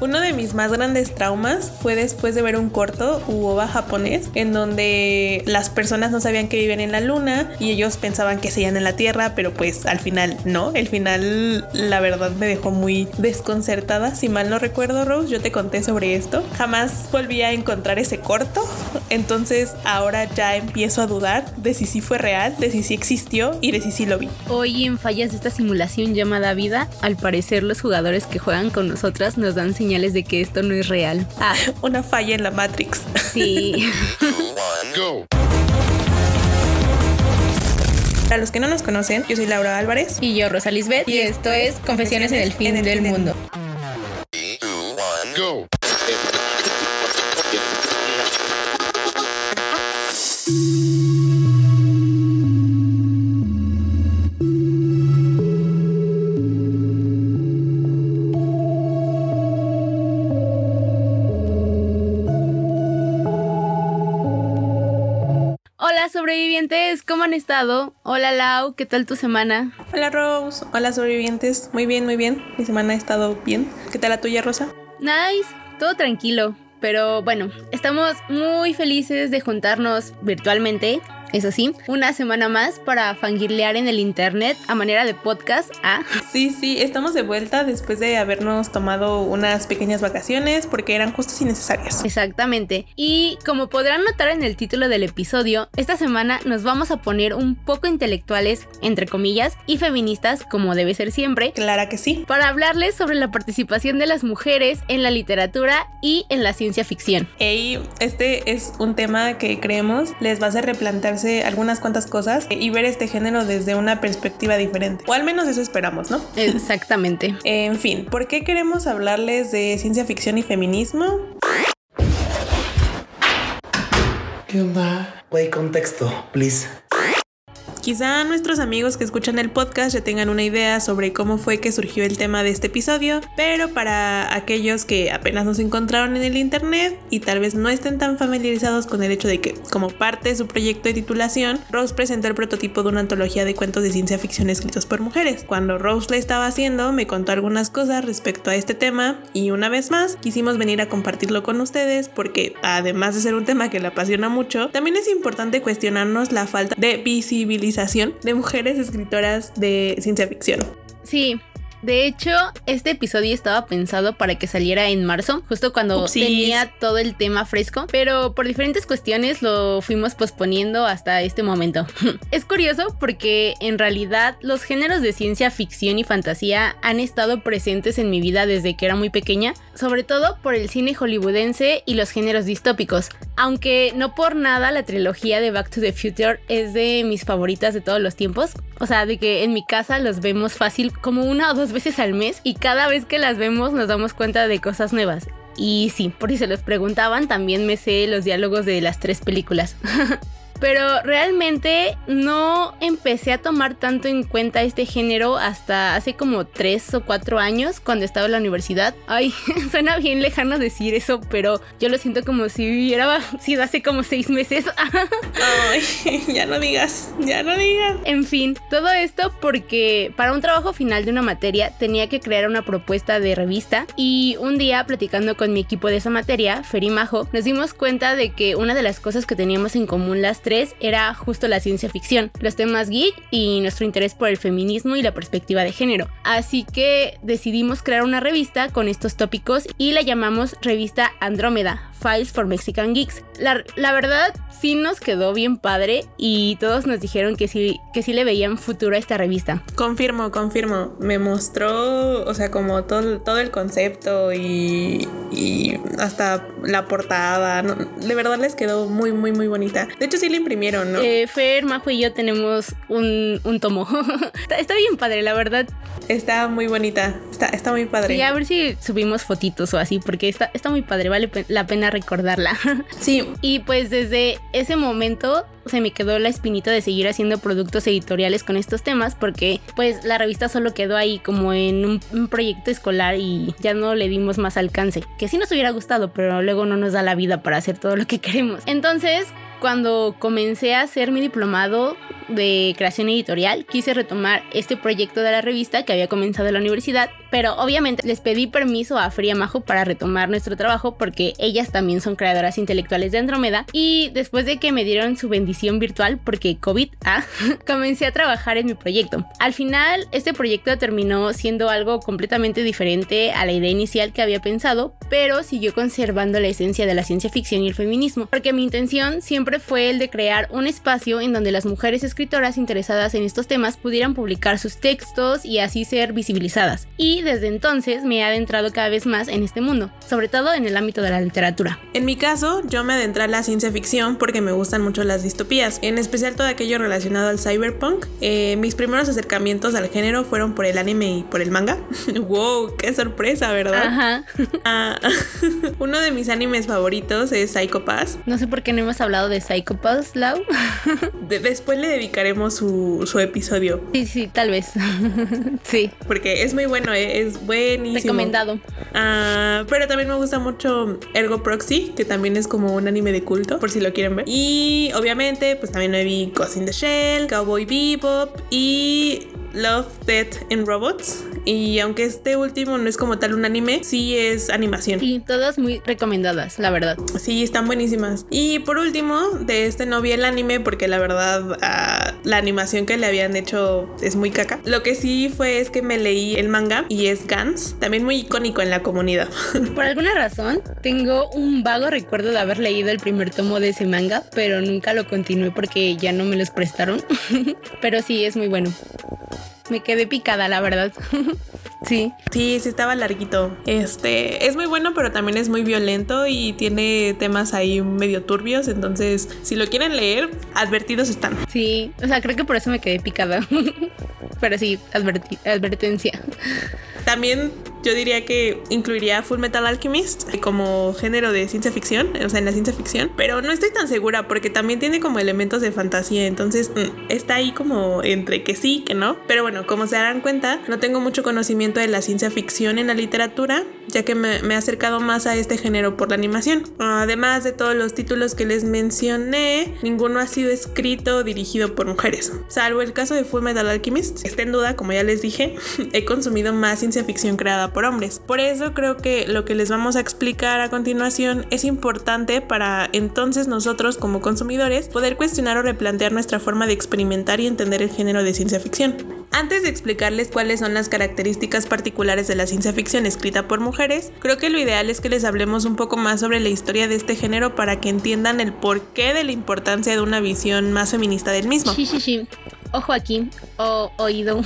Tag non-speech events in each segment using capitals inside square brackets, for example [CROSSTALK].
Uno de mis más grandes traumas fue después de ver un corto uoba japonés en donde las personas no sabían que vivían en la luna y ellos pensaban que seguían en la Tierra, pero pues al final no. El final la verdad me dejó muy desconcertada. Si mal no recuerdo, Rose, yo te conté sobre esto. Jamás volví a encontrar ese corto. Entonces ahora ya empiezo a dudar de si sí fue real, de si sí existió y de si sí lo vi. Hoy en fallas de esta simulación llamada vida, al parecer los jugadores que juegan con nosotras nos dan señales de que esto no es real. Ah, una falla en la Matrix. Sí. Para los que no nos conocen, yo soy Laura Álvarez. Y yo, Rosa Lisbeth. Y, esto es Confesiones en el fin del mundo. [LAUGHS] Hola sobrevivientes, ¿cómo han estado? Hola Lau, ¿qué tal tu semana? Hola Rose, hola sobrevivientes. Muy bien, muy bien. Mi semana ha estado bien. ¿Qué tal la tuya, Rosa? Nice, todo tranquilo. Pero bueno, estamos muy felices de juntarnos virtualmente eso sí, una semana más para fangirlear en el internet a manera de podcast. ¿ah? Sí, sí, estamos de vuelta después de habernos tomado unas pequeñas vacaciones porque eran justas y necesarias. Exactamente. Y como podrán notar en el título del episodio, esta semana nos vamos a poner un poco intelectuales, entre comillas, y feministas, como debe ser siempre. Clara que sí. Para hablarles sobre la participación de las mujeres en la literatura y en la ciencia ficción. Y este es un tema que creemos les va a hacer replantearse algunas cuantas cosas y ver este género desde una perspectiva diferente. O al menos eso esperamos, ¿no? Exactamente. [LAUGHS] en fin, ¿por qué queremos hablarles de ciencia ficción y feminismo? ¿Qué onda? Güey, contexto, please. Quizá nuestros amigos que escuchan el podcast ya tengan una idea sobre cómo fue que surgió el tema de este episodio, pero para aquellos que apenas nos encontraron en el internet y tal vez no estén tan familiarizados con el hecho de que, como parte de su proyecto de titulación, Rose presentó el prototipo de una antología de cuentos de ciencia ficción escritos por mujeres. Cuando Rose la estaba haciendo, me contó algunas cosas respecto a este tema y una vez más quisimos venir a compartirlo con ustedes porque, además de ser un tema que le apasiona mucho, también es importante cuestionarnos la falta de visibilización de mujeres escritoras de ciencia ficción. Sí, de hecho, este episodio estaba pensado para que saliera en marzo, justo cuando tenía todo el tema fresco, pero por diferentes cuestiones lo fuimos posponiendo hasta este momento. [LAUGHS] es curioso porque en realidad los géneros de ciencia ficción y fantasía han estado presentes en mi vida desde que era muy pequeña, sobre todo por el cine hollywoodense y los géneros distópicos, aunque no por nada la trilogía de Back to the Future es de mis favoritas de todos los tiempos, o sea, de que en mi casa los vemos fácil como una o dos veces al mes y cada vez que las vemos nos damos cuenta de cosas nuevas. Y sí, por si se los preguntaban, también me sé los diálogos de las tres películas. [LAUGHS] pero realmente no empecé a tomar tanto en cuenta este género hasta hace como tres o cuatro años cuando estaba en la universidad. Ay, [LAUGHS] suena bien lejano decir eso, pero yo lo siento como si hubiera sido hace como seis meses. [LAUGHS] Ay, ya no digas, ya no digas. En fin, todo esto porque para un trabajo final de una materia tenía que crear una propuesta de revista y un día platicando con mi equipo de esa materia, Fer y Majo, nos dimos cuenta de que una de las cosas que teníamos en común las tres era justo la ciencia ficción, los temas geek y nuestro interés por el feminismo y la perspectiva de género. Así que decidimos crear una revista con estos tópicos y la llamamos Revista Andrómeda, Files for Mexican Geeks. La, la, verdad sí nos quedó bien padre y todos nos dijeron que sí, que sí le veían futuro a esta revista. Confirmo, confirmo. Me mostró, o sea, como todo, todo el concepto y, y hasta la portada. de verdad les quedó muy, muy, muy bonita. De hecho sí le imprimieron, ¿no? Eh, Fer, Majo y yo tenemos un, un tomo. [LAUGHS] está, está, bien padre, la verdad. Está muy bonita, está, está muy padre. Sí, a ver si subimos fotitos o así, porque está, está muy padre, vale la pena recordarla. [LAUGHS] Sí. Y pues desde ese momento se me quedó la espinita de seguir haciendo productos editoriales con estos temas porque pues la revista solo quedó ahí como en un, un, proyecto escolar y ya no le dimos más alcance, que sí nos hubiera gustado, pero luego no nos da la vida para hacer todo lo que queremos. Entonces, cuando comencé a hacer mi diplomado de creación editorial, quise retomar este proyecto de la revista que había comenzado en la universidad pero obviamente les pedí permiso a Fría Majo para retomar nuestro trabajo porque ellas también son creadoras intelectuales de Andrómeda y después de que me dieron su bendición virtual porque COVID, ah, [LAUGHS] comencé a trabajar en mi proyecto. Al final, este proyecto terminó siendo algo completamente diferente a la idea inicial que había pensado, pero siguió conservando la esencia de la ciencia ficción y el feminismo, porque mi intención siempre fue el de crear un espacio en donde las mujeres escritoras interesadas en estos temas pudieran publicar sus textos y así ser visibilizadas. Y desde entonces me he adentrado cada vez más en este mundo, sobre todo en el ámbito de la literatura. En mi caso, yo me adentré a la ciencia ficción porque me gustan mucho las distopías, en especial todo aquello relacionado al cyberpunk. Eh, mis primeros acercamientos al género fueron por el anime y por el manga. [LAUGHS] ¡Wow! ¡Qué sorpresa, ¿verdad? Ajá. Ah, [LAUGHS] uno de mis animes favoritos es Psycho Pass. No sé por qué no hemos hablado de Psycho Pass, Lau. [LAUGHS] después le dedicaremos su, su, episodio. Sí, sí, tal vez. [LAUGHS] sí. Porque es muy bueno, ¿eh? es buenísimo. Recomendado. Ah, pero también me gusta mucho Ergo Proxy, que también es como un anime de culto, por si lo quieren ver. Y obviamente, pues también me vi Ghost in the Shell, Cowboy Bebop y Love, Death and Robots. Y aunque este último no es como tal un anime, sí es animación. Y todas muy recomendadas, la verdad. Sí, están buenísimas. Y por último, de este no vi el anime porque la verdad ah, la animación que le habían hecho es muy caca. Lo que sí fue es que me leí el manga y es Gans, también muy icónico en la comunidad. [LAUGHS] Por alguna razón, tengo un vago recuerdo de haber leído el primer tomo de ese manga, pero nunca lo continué porque ya no me los prestaron. [LAUGHS] pero sí, es muy bueno me quedé picada, la verdad. [LAUGHS] sí. Sí, sí estaba larguito. Este, es muy bueno, pero también es muy violento y tiene temas ahí medio turbios, entonces si lo quieren leer, advertidos están. Sí, o sea, creo que por eso me quedé picada. [LAUGHS] pero sí, advertencia. También yo diría que incluiría Full Metal Alchemist como género de ciencia ficción, o sea, en la ciencia ficción, pero no estoy tan segura porque también tiene como elementos de fantasía, entonces mm, está ahí como entre que sí, que no. Pero bueno, como se darán cuenta, no tengo mucho conocimiento de la ciencia ficción en la literatura, ya que me, me he acercado más a este género por la animación. Además de todos los títulos que les mencioné, ninguno ha sido escrito o dirigido por mujeres, salvo el caso de Full Metal Alchemist. Está en duda, como ya les dije, [LAUGHS] he consumido más ciencia ficción creada por hombres. Por eso creo que lo que les vamos a explicar a continuación es importante para entonces nosotros como consumidores poder cuestionar o replantear nuestra forma de experimentar y entender el género de ciencia ficción. Antes de explicarles cuáles son las características particulares de la ciencia ficción escrita por mujeres, creo que lo ideal es que les hablemos un poco más sobre la historia de este género para que entiendan el porqué de la importancia de una visión más feminista del mismo. Sí, sí, sí. Ojo aquí, o oído,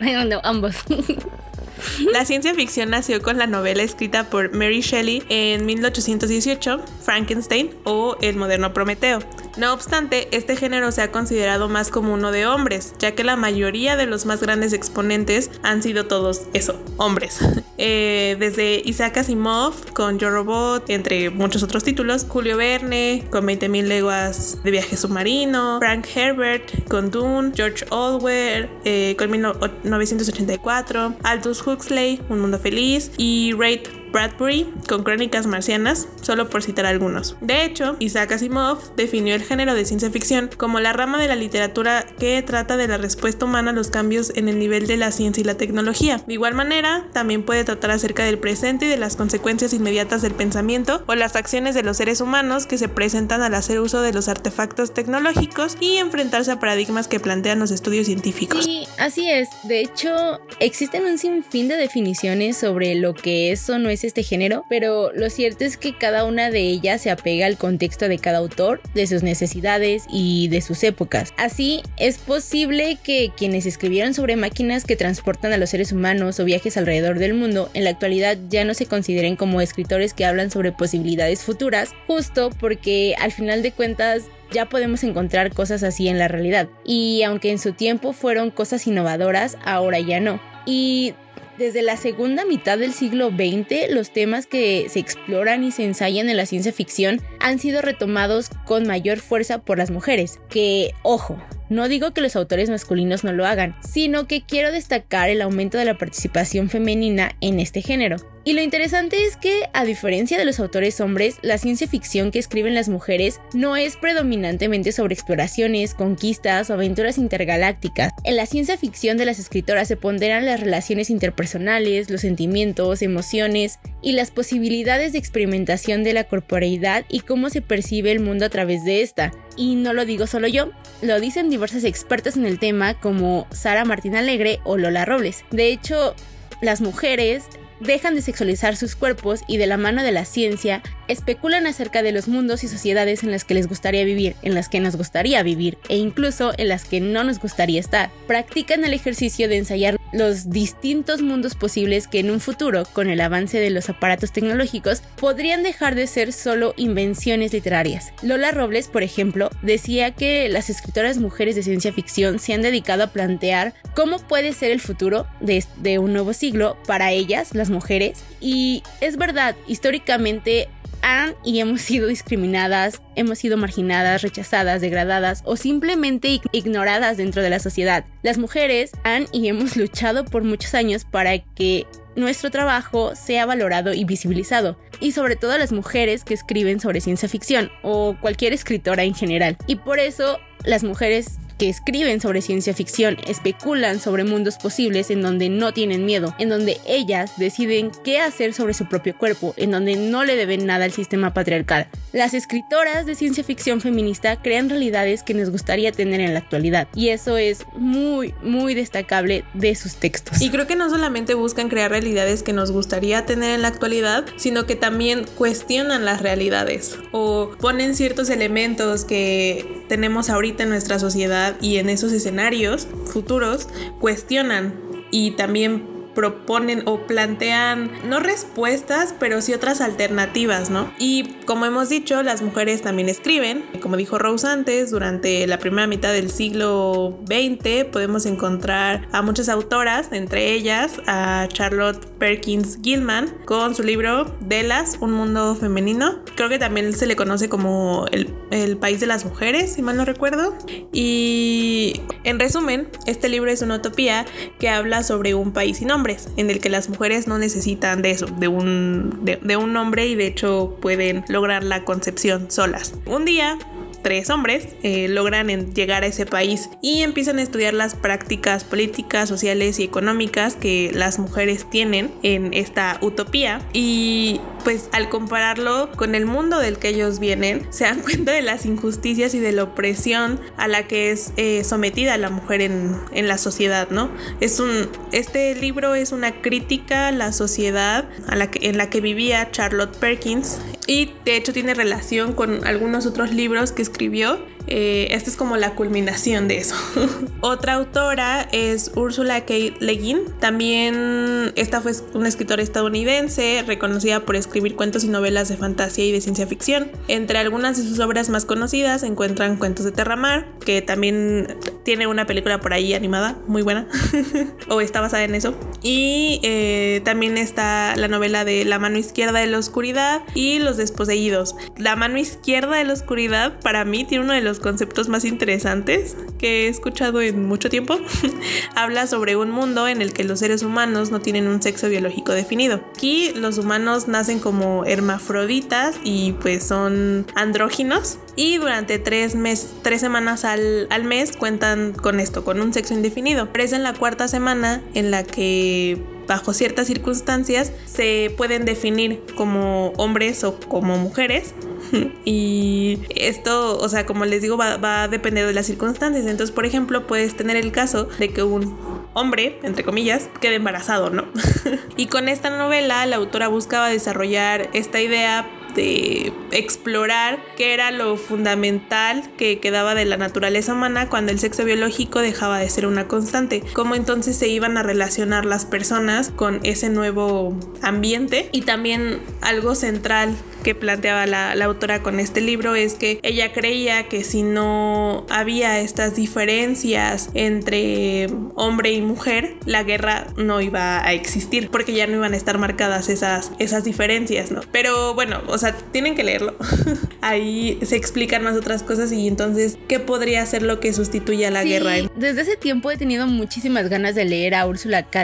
[LAUGHS] ambos. [LAUGHS] La ciencia ficción nació con la novela escrita por Mary Shelley en 1818, Frankenstein o El moderno Prometeo. No obstante, este género se ha considerado más como uno de hombres, ya que la mayoría de los más grandes exponentes han sido todos eso, hombres. [LAUGHS] Eh, desde Isaac Asimov con Yo Robot, entre muchos otros títulos, Julio Verne con 20.000 leguas de viaje submarino, Frank Herbert con Dune, George Orwell eh, con 1984, Aldous Huxley, Un Mundo Feliz y Ray Bradbury con Crónicas Marcianas, solo por citar algunos. De hecho, Isaac Asimov definió el género de ciencia ficción como la rama de la literatura que trata de la respuesta humana a los cambios en el nivel de la ciencia y la tecnología. De igual manera, también puede tratar acerca del presente y de las consecuencias inmediatas del pensamiento o las acciones de los seres humanos que se presentan al hacer uso de los artefactos tecnológicos y enfrentarse a paradigmas que plantean los estudios científicos. Sí, así es. De hecho, existen un sinfín de definiciones sobre lo que es o no es este género, pero lo cierto es que cada una de ellas se apega al contexto de cada autor, de sus necesidades y de sus épocas. Así, es posible que quienes escribieron sobre máquinas que transportan a los seres humanos o viajes alrededor del mundo en la actualidad ya no se consideren como escritores que hablan sobre posibilidades futuras, justo porque al final de cuentas ya podemos encontrar cosas así en la realidad. Y aunque en su tiempo fueron cosas innovadoras, ahora ya no. Y desde la segunda mitad del siglo XX, los temas que se exploran y se ensayan en la ciencia ficción han sido retomados con mayor fuerza por las mujeres, que, ojo, no digo que los autores masculinos no lo hagan, sino que quiero destacar el aumento de la participación femenina en este género. Y lo interesante es que, a diferencia de los autores hombres, la ciencia ficción que escriben las mujeres no es predominantemente sobre exploraciones, conquistas o aventuras intergalácticas. En la ciencia ficción de las escritoras se ponderan las relaciones interpersonales, los sentimientos, emociones y las posibilidades de experimentación de la corporeidad y cómo se percibe el mundo a través de esta. Y no lo digo solo yo, lo dicen diversas expertas en el tema como Sara Martín Alegre o Lola Robles. De hecho, las mujeres dejan de sexualizar sus cuerpos y de la mano de la ciencia especulan acerca de los mundos y sociedades en las que les gustaría vivir, en las que nos gustaría vivir e incluso en las que no nos gustaría estar. Practican el ejercicio de ensayar los distintos mundos posibles que en un futuro, con el avance de los aparatos tecnológicos, podrían dejar de ser solo invenciones literarias. Lola Robles, por ejemplo, decía que las escritoras mujeres de ciencia ficción se han dedicado a plantear cómo puede ser el futuro de, de un nuevo siglo para ellas, las mujeres, y es verdad, históricamente han y hemos sido discriminadas, hemos sido marginadas, rechazadas, degradadas o simplemente ignoradas dentro de la sociedad. Las mujeres han y hemos luchado por muchos años para que nuestro trabajo sea valorado y visibilizado, y sobre todo las mujeres que escriben sobre ciencia ficción o cualquier escritora en general. Y por eso las mujeres que escriben sobre ciencia ficción especulan sobre mundos posibles en donde no tienen miedo, en donde ellas deciden qué hacer sobre su propio cuerpo, en donde no le deben nada al sistema patriarcal. Las escritoras de ciencia ficción feminista crean realidades que nos gustaría tener en la actualidad y eso es muy, muy destacable de sus textos. Y creo que no solamente buscan crear realidades que nos gustaría tener en la actualidad, sino que también cuestionan las realidades o ponen ciertos elementos que tenemos ahorita en nuestra sociedad y en esos escenarios futuros cuestionan y también proponen o plantean no respuestas, pero sí otras alternativas, ¿no? Y como hemos dicho, las mujeres también escriben. Como dijo Rose antes, durante la primera mitad del siglo XX podemos encontrar a muchas autoras, entre ellas a Charlotte Perkins Gilman, con su libro Delas, un mundo femenino. Creo que también se le conoce como el, el país de las mujeres, si mal no recuerdo. Y en resumen, este libro es una utopía que habla sobre un país sin nombre en el que las mujeres no necesitan de eso, de un, de un hombre y de hecho pueden lograr la concepción solas. Un día tres hombres eh, logran llegar a ese país y empiezan a estudiar las prácticas políticas, sociales y económicas que las mujeres tienen en esta utopía y pues al compararlo con el mundo del que ellos vienen se dan [LAUGHS] cuenta de las injusticias y de la opresión a la que es eh, sometida la mujer en, en, la sociedad, ¿no? Es un, este libro es una crítica a la sociedad en la que vivía Charlotte Perkins y de hecho tiene relación con algunos otros libros que escribió eh, esta es como la culminación de eso. [LAUGHS] Otra autora es Ursula K. Le Guin. También esta fue una escritora estadounidense reconocida por escribir cuentos y novelas de fantasía y de ciencia ficción. Entre algunas de sus obras más conocidas se encuentran Cuentos de Terramar, que también tiene una película por ahí animada, muy buena, [LAUGHS] o está basada en eso. Y eh, también está la novela de La mano izquierda de la oscuridad y Los desposeídos. La mano izquierda de la oscuridad para mí tiene uno de los conceptos más interesantes que he escuchado en mucho tiempo. [LAUGHS] Habla sobre un mundo en el que los seres humanos no tienen un sexo biológico definido. Aquí los humanos nacen como hermafroditas y pues son andróginos y durante tres, mes, tres semanas al, al mes cuentan con esto, con un sexo indefinido. Pero es en la cuarta semana en la que bajo ciertas circunstancias se pueden definir como hombres o como mujeres [LAUGHS] y esto, o sea, como les digo, va, a depender de las circunstancias. Entonces, por ejemplo, puedes tener el caso de que un hombre, entre comillas, quede embarazado, ¿no? [LAUGHS] y con esta novela la autora buscaba desarrollar esta idea de explorar qué era lo fundamental que quedaba de la naturaleza humana cuando el sexo biológico dejaba de ser una constante, cómo entonces se iban a relacionar las personas con ese nuevo ambiente y también algo central que planteaba la, autora con este libro es que ella creía que si no había estas diferencias entre hombre y mujer, la guerra no iba a existir porque ya no iban a estar marcadas esas, esas diferencias, ¿no? Pero bueno, o sea, tienen que leerlo. [LAUGHS] Ahí se explican más otras cosas y entonces, ¿qué podría ser lo que sustituya la guerra? Desde ese tiempo he tenido muchísimas ganas de leer a Úrsula K.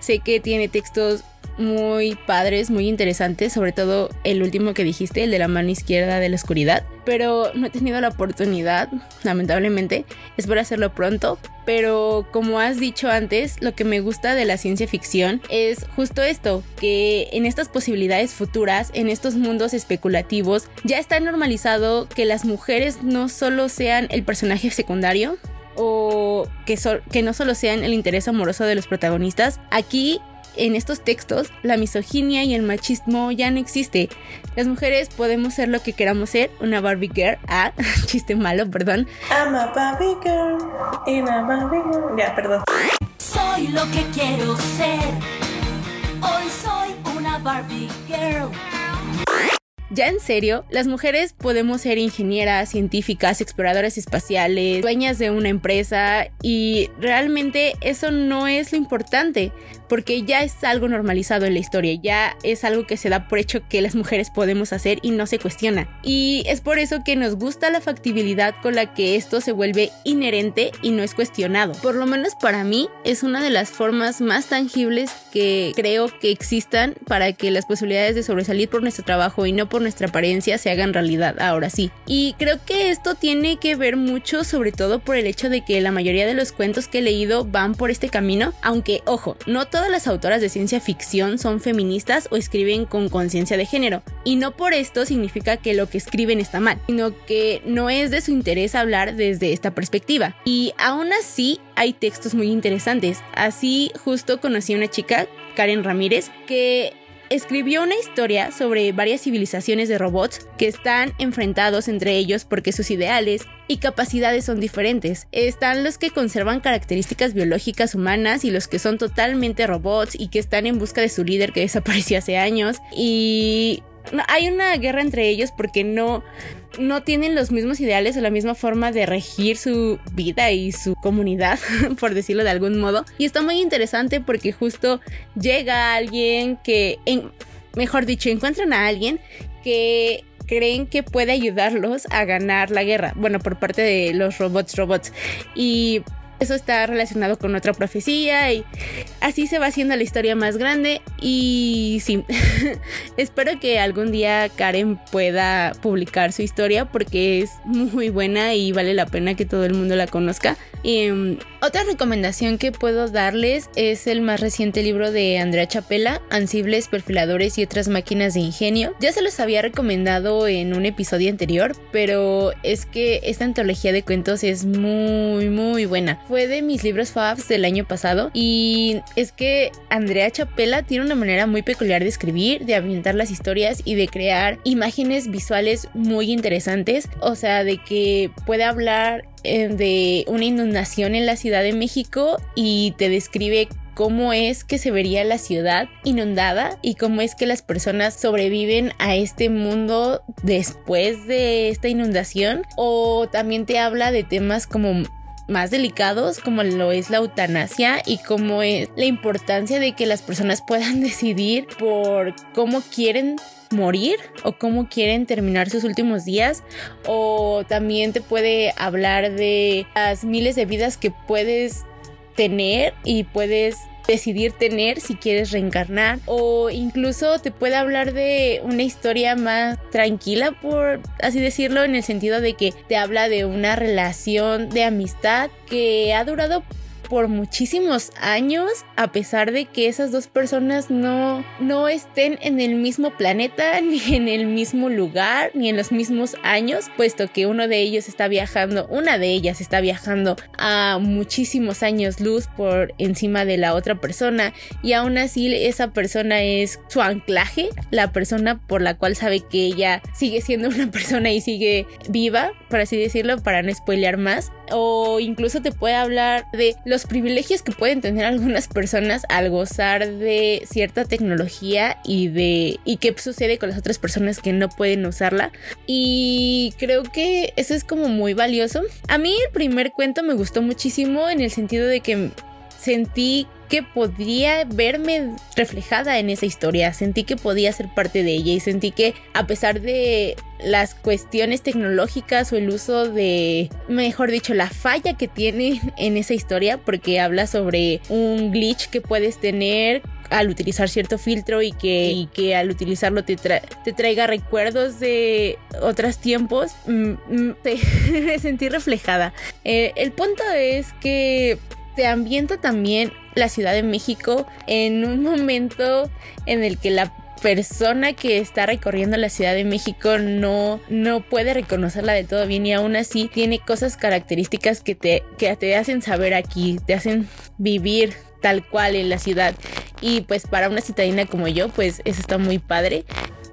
Sé que tiene textos muy padres, muy interesantes, sobre todo el último que dijiste, el de la mano izquierda de la oscuridad, pero no he tenido la oportunidad, lamentablemente, espero hacerlo pronto, pero como has dicho antes, lo que me gusta de la ciencia ficción es justo esto, que en estas posibilidades futuras, en estos mundos especulativos, ya está normalizado que las mujeres no solo sean el personaje secundario, o que, que no solo sean el interés amoroso de los protagonistas. Aquí en estos textos la misoginia y el machismo ya no existe. Las mujeres podemos ser lo que queramos ser, una Barbie girl. Ah, [LAUGHS] chiste malo, perdón. I'm a Barbie girl, in a Barbie girl. Ya, perdón. Soy lo que quiero ser. Hoy soy una Barbie girl. Ya en serio, las mujeres podemos ser ingenieras, científicas, exploradoras espaciales, dueñas de una empresa y realmente eso no es lo importante porque ya es algo normalizado en la historia, ya es algo que se da por hecho que las mujeres podemos hacer y no se cuestiona. Y es por eso que nos gusta la factibilidad con la que esto se vuelve inherente y no es cuestionado. Por lo menos para mí es una de las formas más tangibles que creo que existan para que las posibilidades de sobresalir por nuestro trabajo y no por nuestra apariencia se hagan realidad, ahora sí. Y creo que esto tiene que ver mucho sobre todo por el hecho de que la mayoría de los cuentos que he leído van por este camino, aunque ojo, no todas las autoras de ciencia ficción son feministas o escriben con conciencia de género. Y no por esto significa que lo que escriben está mal, sino que no es de su interés hablar desde esta perspectiva. Y aún así hay textos muy interesantes. Así justo conocí a una chica, Karen Ramírez, que escribió una historia sobre varias civilizaciones de robots que están enfrentados entre ellos porque sus ideales y capacidades son diferentes. Están los que conservan características biológicas humanas y los que son totalmente robots y que están en busca de su líder que [LAUGHS] desapareció hace años. Y hay una guerra entre ellos porque no no tienen los mismos ideales o la misma forma de regir su vida y su comunidad, [LAUGHS] por decirlo de algún modo. Y está muy interesante porque justo llega alguien que, mejor dicho, encuentran a alguien que creen que puede ayudarlos a ganar la guerra. Bueno, por parte de los robots robots. Y eso está relacionado con otra profecía y así se va haciendo la historia más grande y sí, [LAUGHS] espero que algún día Karen pueda publicar su historia porque es muy buena y vale la pena que todo el mundo la conozca. Y, um, otra recomendación que puedo darles es el más reciente libro de Andrea Chapela, Ansibles, Perfiladores y otras máquinas de ingenio. Ya se los había recomendado en un episodio anterior, pero es que esta antología de cuentos es muy muy buena fue de mis libros faves del año pasado y es que Andrea Chapela tiene una manera muy peculiar de escribir, de ambientar las historias y de crear imágenes visuales muy interesantes, o sea, de que puede hablar eh, de una inundación en la Ciudad de México y te describe cómo es que se vería la ciudad inundada y cómo es que las personas sobreviven a este mundo después de esta inundación. O también te habla de temas como más delicados como lo es la eutanasia y como es la importancia de que las personas puedan [LAUGHS] decidir por cómo quieren morir o cómo quieren terminar sus últimos días. O también te puede hablar de las miles de vidas que puedes tener y puedes decidir tener si quieres reencarnar o incluso te puede hablar de una historia más tranquila por así decirlo en el sentido de que te habla de una relación de amistad que ha durado por muchísimos años, a pesar de que esas dos personas no, no estén en el mismo planeta, [LAUGHS] ni en el mismo lugar, ni en los mismos años, puesto que uno de ellos está viajando, una de ellas está viajando a muchísimos años luz por encima de la otra persona, y aún así esa persona es su anclaje, la persona por la cual sabe que ella sigue siendo [LAUGHS] una persona y sigue viva, por así decirlo, para no spoilear más, o incluso te puede hablar de privilegios que pueden tener [LAUGHS] algunas personas al gozar de cierta tecnología y de y qué sucede con las otras personas que no pueden usarla y creo que eso es como muy valioso. A mí el primer cuento me gustó muchísimo en el sentido de que sentí que podría verme reflejada en esa historia, sentí que podía ser parte de ella y sentí que a pesar de las cuestiones tecnológicas o el uso de, mejor dicho, la falla que tiene en esa historia, porque habla sobre un glitch que puedes tener al utilizar cierto filtro y que, que al utilizarlo te, te traiga recuerdos de otros tiempos, mm, mm, [LAUGHS] sentí reflejada. Eh, el punto es que te ambienta también la Ciudad de México en un momento en el que la persona que está recorriendo la Ciudad de México no, no puede reconocerla de todo bien y aún así tiene cosas características que te, que te hacen saber aquí, te hacen vivir tal cual en la ciudad. Y pues para una citadina como yo, pues eso está muy padre.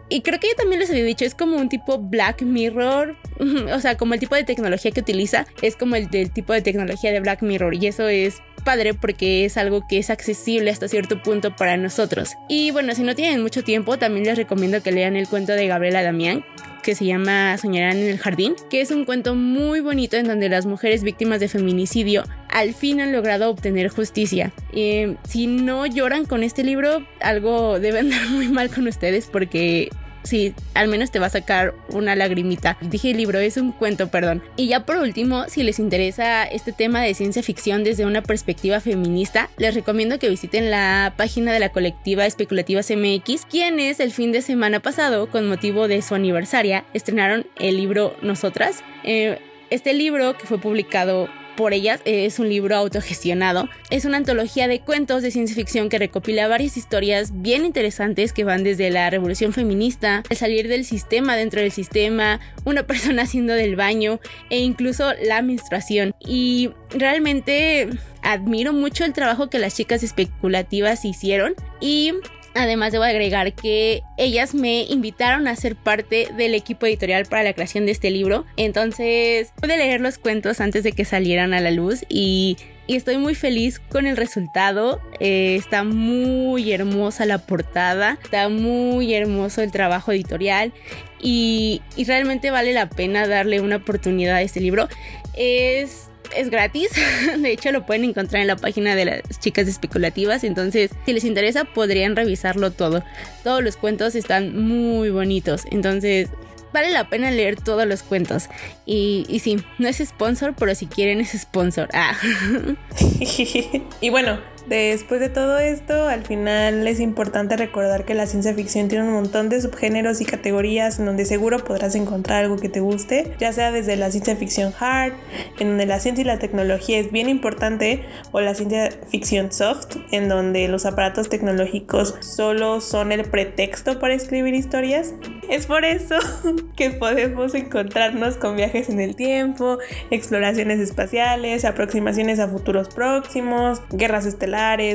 Y creo que yo también les había dicho, es como un tipo Black Mirror, [LAUGHS] o sea, como el tipo de tecnología que utiliza, es como el del tipo de tecnología de Black Mirror. Y eso es padre porque es algo que es accesible hasta cierto punto para nosotros. Y bueno, si no tienen mucho tiempo, también les recomiendo que lean el cuento de Gabriela Damián que se llama Soñarán en el Jardín, que es un cuento muy bonito en donde las mujeres víctimas de feminicidio al fin han logrado obtener justicia. Eh, si no lloran con este libro, algo debe andar [LAUGHS] muy mal con ustedes porque sí, al menos te va a sacar una lagrimita. Dije libro, es un cuento, perdón. Y ya por último, si les interesa este tema de ciencia ficción desde una perspectiva feminista, les recomiendo que visiten la página de la colectiva Especulativas MX, quienes el fin de semana pasado, con motivo de su aniversaria, estrenaron el libro Nosotras. Eh, este libro, que fue publicado por ellas. Es un libro autogestionado. Es una antología de cuentos de ciencia ficción que recopila varias historias bien interesantes que van desde la revolución feminista, el salir del sistema dentro del sistema, una [LAUGHS] persona haciendo del baño e incluso la menstruación. Y realmente admiro mucho el trabajo que las chicas especulativas hicieron y Además debo agregar que ellas me invitaron a ser parte del equipo editorial para la creación de este libro. Entonces pude leer los cuentos antes de que salieran a la luz y, estoy muy feliz con el resultado. Eh, está muy hermosa la portada, está muy hermoso el trabajo editorial y, y realmente vale la pena darle una oportunidad a este libro. Es es gratis. [LAUGHS] De hecho, lo pueden encontrar en la página de las chicas especulativas. Entonces, si les interesa, podrían revisarlo todo. Todos los cuentos están muy bonitos. Entonces, vale la pena leer todos los cuentos. Y, y sí, no es sponsor, pero si quieren es sponsor. Ah. [LAUGHS] [LAUGHS] y bueno, Después de todo esto, al final es importante recordar que la ciencia ficción tiene un montón de subgéneros y categorías en donde seguro podrás encontrar algo que te guste, ya sea desde la ciencia ficción hard, en donde la ciencia y la tecnología es bien importante, o la ciencia ficción soft, en donde los aparatos tecnológicos solo son el pretexto para escribir historias. Es por eso [LAUGHS] que podemos encontrarnos con viajes en el tiempo, exploraciones espaciales, aproximaciones a futuros próximos, guerras estelares,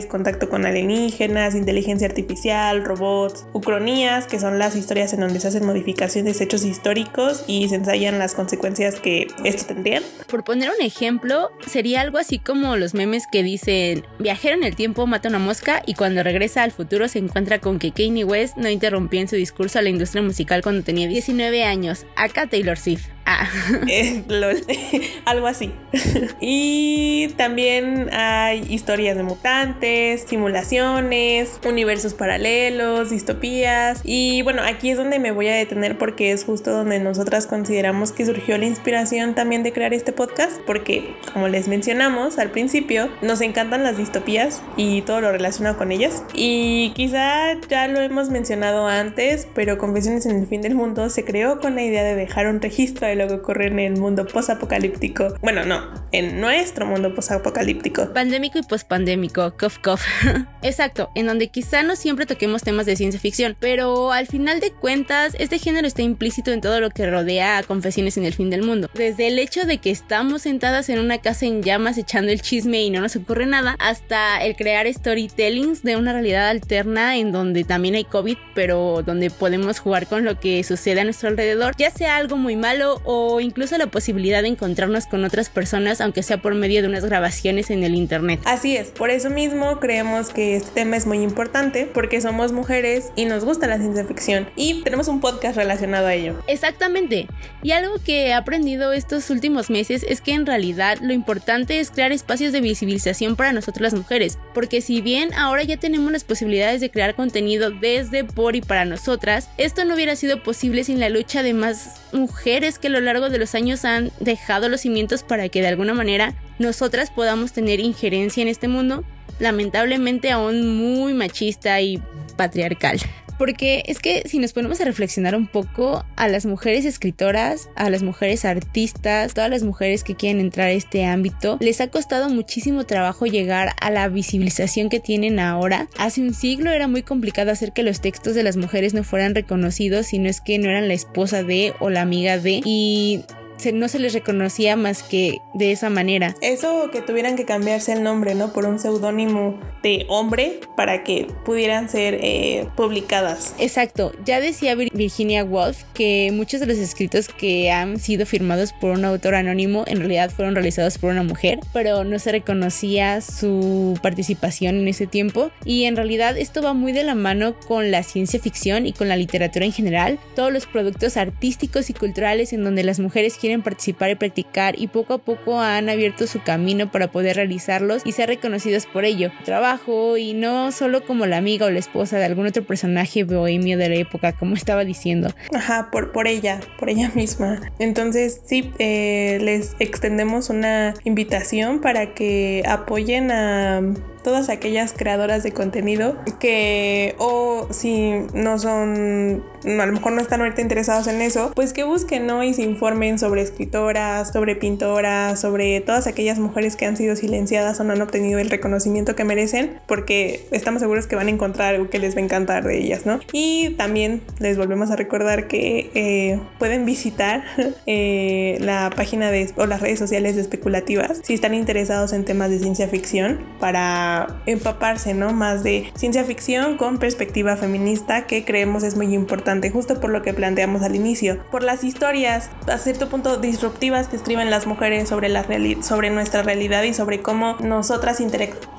contacto con alienígenas, inteligencia artificial, robots, ucronías, que son las historias en donde se hacen modificaciones hechos históricos y se ensayan las consecuencias que esto tendrían. Por poner un ejemplo, sería algo así como los memes que dicen, viajero en el tiempo mata una mosca y cuando regresa al futuro se encuentra con que Kanye West no interrumpió en su discurso a la industria musical cuando tenía 19 años. Acá Taylor Swift. Ah. [LAUGHS] Eh, [LAUGHS] algo así. [LAUGHS] y también hay historias de mutantes, simulaciones, universos paralelos, distopías. Y bueno, aquí es donde me voy a detener porque es justo donde nosotras consideramos que surgió la inspiración también de crear este podcast. Porque, como les mencionamos al principio, nos encantan las distopías y todo lo relacionado con ellas. Y quizá ya lo hemos mencionado antes, pero Confesiones en el fin del mundo se creó con la idea de dejar un registro lo que ocurre en el mundo posapocalíptico. Bueno, no, en nuestro mundo posapocalíptico. Pandémico y pospandémico, cof cof. [LAUGHS] Exacto, en donde quizá no siempre toquemos temas de ciencia ficción, pero al final de cuentas, este género está implícito en todo lo que rodea a Confesiones en el fin del mundo. Desde el hecho de que estamos sentadas en una casa en llamas echando el chisme y no nos ocurre nada, hasta el crear storytellings de una realidad alterna en donde también hay COVID, pero donde podemos jugar con lo que sucede a nuestro alrededor, ya sea algo muy malo o incluso la posibilidad de encontrarnos con otras personas, aunque sea por medio de unas grabaciones en el internet. Así es, por eso mismo creemos que este tema es muy importante porque somos mujeres y nos gusta la ciencia ficción y tenemos un podcast relacionado a ello. Exactamente. Y algo que he aprendido estos últimos meses es que en realidad lo importante es crear espacios de visibilización para nosotros las mujeres, porque si bien ahora ya tenemos las posibilidades de crear contenido desde, por y para nosotras, esto no hubiera sido posible sin la lucha de más mujeres que lo largo de los años han dejado los cimientos para que de alguna manera nosotras podamos tener injerencia en este mundo lamentablemente aún muy machista y patriarcal. Porque es que si nos ponemos a reflexionar un poco a las mujeres escritoras, a las mujeres artistas, todas las mujeres que quieren entrar a este ámbito, les ha costado muchísimo trabajo llegar a la visibilización que tienen ahora. Hace un siglo era muy complicado hacer que los textos de las mujeres no fueran reconocidos si no es que no eran la esposa de o la amiga de. Y no se les reconocía más que de esa manera. Eso que tuvieran que cambiarse el nombre, ¿no? Por un seudónimo de hombre para que pudieran ser eh, publicadas. Exacto. Ya decía Virginia Woolf que muchos de los escritos que han sido firmados por un autor anónimo en realidad fueron realizados por una mujer, pero no se reconocía su participación en ese tiempo. Y en realidad esto va muy de la mano con la ciencia ficción y con la literatura en general. Todos los productos artísticos y culturales en donde las mujeres quieren participar y practicar y poco a poco han abierto su camino para poder realizarlos y ser reconocidos por ello. Trabajo y no solo como la amiga o la esposa de algún otro personaje bohemio de la época, como [LAUGHS] estaba diciendo. Ajá, por, por ella, por ella misma. Entonces, sí, eh, les extendemos una invitación para que apoyen a todas aquellas creadoras de contenido que o si no son, a lo mejor no están ahorita interesados en eso, pues que busquen, ¿no? Y se informen sobre escritoras, sobre pintoras, sobre todas aquellas mujeres que han sido silenciadas o no han obtenido el reconocimiento que merecen, porque estamos seguros que van a encontrar algo que les va a encantar de ellas, ¿no? Y también les volvemos a recordar que eh, pueden visitar [LAUGHS] eh, la página de, o las redes sociales especulativas si están interesados en temas de ciencia ficción para empaparse, ¿no? Más de ciencia ficción con perspectiva feminista que creemos es muy importante, justo por lo que planteamos al inicio, por las historias a cierto punto disruptivas que escriben las mujeres sobre, la sobre nuestra realidad y sobre cómo nosotras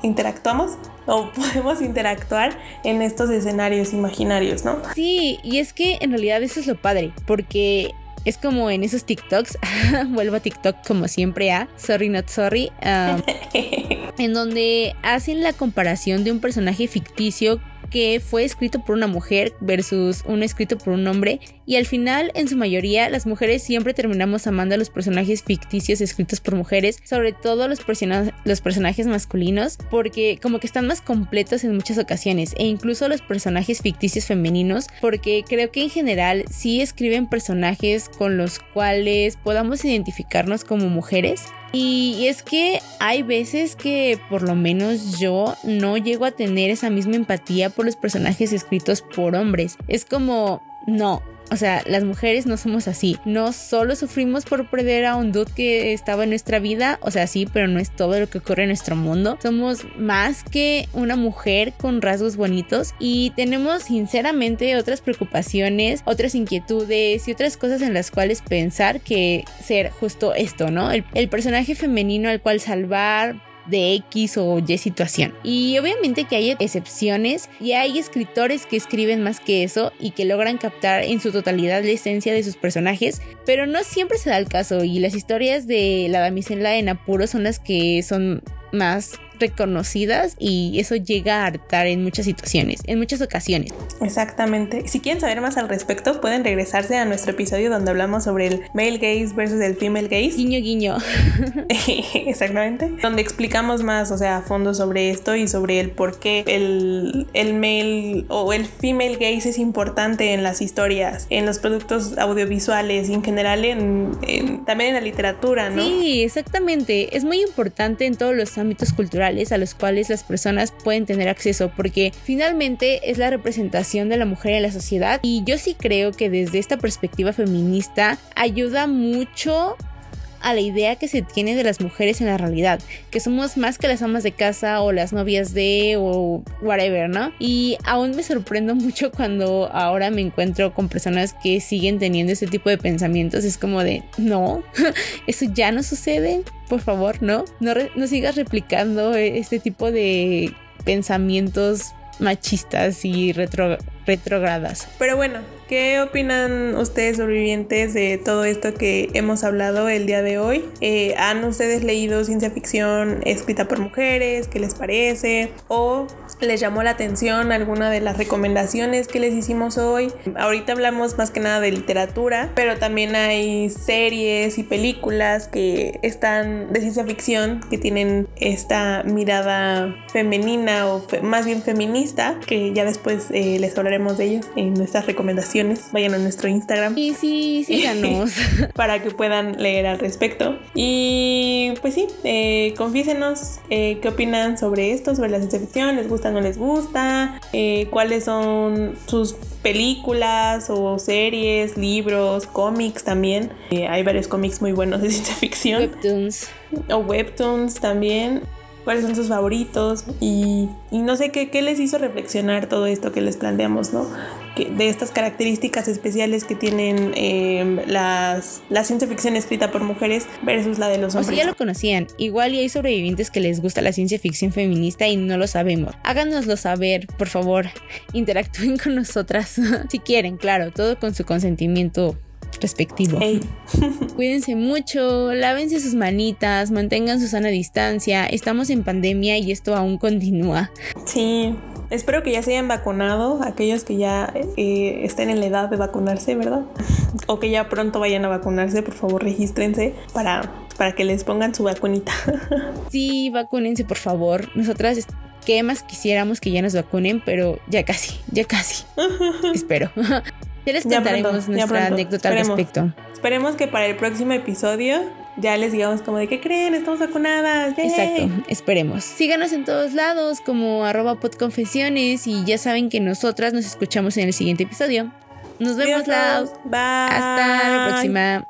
interactuamos o [LAUGHS] podemos interactuar en estos escenarios imaginarios, ¿no? Sí, y es que en realidad eso es lo padre, porque es como en esos TikToks, [LAUGHS] vuelvo a TikTok como siempre a Sorry Not Sorry, [LAUGHS] en donde hacen la comparación de un personaje ficticio que fue escrito por una mujer versus uno escrito por un hombre y al final en su mayoría las mujeres siempre terminamos amando a los personajes ficticios escritos por mujeres, sobre todo los, los personajes masculinos porque como que están más completos en muchas ocasiones e incluso los personajes ficticios femeninos porque creo que en general sí escriben personajes con los cuales podamos identificarnos como mujeres y es que hay veces que por lo menos yo no llego a tener esa misma empatía por los personajes escritos por hombres. Es como, no, o sea, las mujeres no somos así. No solo sufrimos por perder a un dude que estaba en nuestra vida, o sea, sí, pero no es todo lo que ocurre en nuestro mundo. Somos más que una mujer con rasgos bonitos y tenemos sinceramente otras preocupaciones, otras inquietudes y otras cosas en las cuales pensar que ser justo esto, ¿no? El, el personaje femenino al cual salvar, de X o Y situación. Y obviamente que hay excepciones y hay escritores que escriben más que eso y que logran captar en su totalidad la esencia de sus personajes, pero no siempre se da el caso y las historias de la damisela en apuro son las que son más reconocidas y eso llega a hartar en muchas situaciones, en muchas ocasiones. Exactamente. Si quieren saber más al respecto, pueden regresarse a nuestro episodio donde hablamos sobre el male gaze versus el female gaze. Guiño, guiño. [LAUGHS] Exactamente. Donde explicamos más, o sea, a fondo sobre esto y sobre el por qué el, el male o el female gaze es importante en las historias, en los productos audiovisuales y en general en, también en la literatura, ¿no? Sí, exactamente. Es muy importante en todos los ámbitos culturales a los cuales las personas pueden tener acceso porque finalmente es la representación de la mujer en la sociedad. Y yo sí creo que desde esta perspectiva feminista ayuda mucho a la idea que se tiene de las mujeres en la realidad, que somos más que las amas de casa o las novias de o whatever, ¿no? Y aún me sorprendo [LAUGHS] mucho cuando ahora me encuentro con personas que siguen teniendo ese tipo de pensamientos, es como de, no, [LAUGHS] eso ya no sucede, por favor, ¿no? No, no sigas replicando este tipo de pensamientos machistas y retro retrógradas. Pero bueno, ¿qué opinan ustedes sobrevivientes de todo esto que hemos hablado el día de hoy? Eh, ¿Han ustedes leído ciencia ficción escrita por mujeres? ¿Qué les parece? ¿O les llamó la atención alguna de las recomendaciones que les hicimos hoy? Ahorita hablamos más que nada de literatura, pero también hay series y películas que están de ciencia ficción que tienen esta mirada femenina o más bien feminista, que ya después eh, les hablaremos de ellos en nuestras recomendaciones. Vayan a nuestro Instagram. Y sí, síganos. [LAUGHS] [LAUGHS] para que puedan leer al respecto. Y pues sí, eh, confiésenos eh, qué opinan sobre esto, sobre la ciencia ficción, les gusta o no les gusta, cuáles son sus películas o series, libros, cómics también. hay varios cómics muy buenos de ciencia ficción. Webtoons. O webtoons también cuáles son sus favoritos y, no sé qué, qué, les hizo reflexionar todo esto que les planteamos, ¿no? Que, de estas características especiales que tienen em, las, la ciencia ficción escrita por mujeres versus la de los hombres. O sea, ya lo conocían. Igual y hay sobrevivientes que les gusta la ciencia ficción feminista y no lo sabemos. Háganoslo saber, por favor. [LAUGHS] Interactúen con nosotras [LAUGHS] si quieren, claro, todo con su consentimiento respectivo. [LAUGHS] Cuídense mucho, lávense sus manitas, mantengan su sana distancia. Estamos en pandemia y esto aún continúa. Sí, espero que ya se hayan vacunado, aquellos que ya eh, estén en la edad de vacunarse, ¿verdad? [LAUGHS] O que ya pronto vayan a vacunarse, por favor regístrense para, para que les pongan su vacunita. [LAUGHS] Sí, vacúnense, por favor. Nosotras qué más quisiéramos que ya nos vacunen, pero ya casi, ya casi. Espero. Ya les contaremos nuestra anécdota al respecto. Esperemos que para el próximo episodio ya les digamos como de qué creen, estamos vacunadas. Exacto, esperemos. Síganos en todos lados como arroba podconfesiones y ya saben que nosotras nos escuchamos en el siguiente episodio. Nos vemos, la Bye. Hasta la próxima.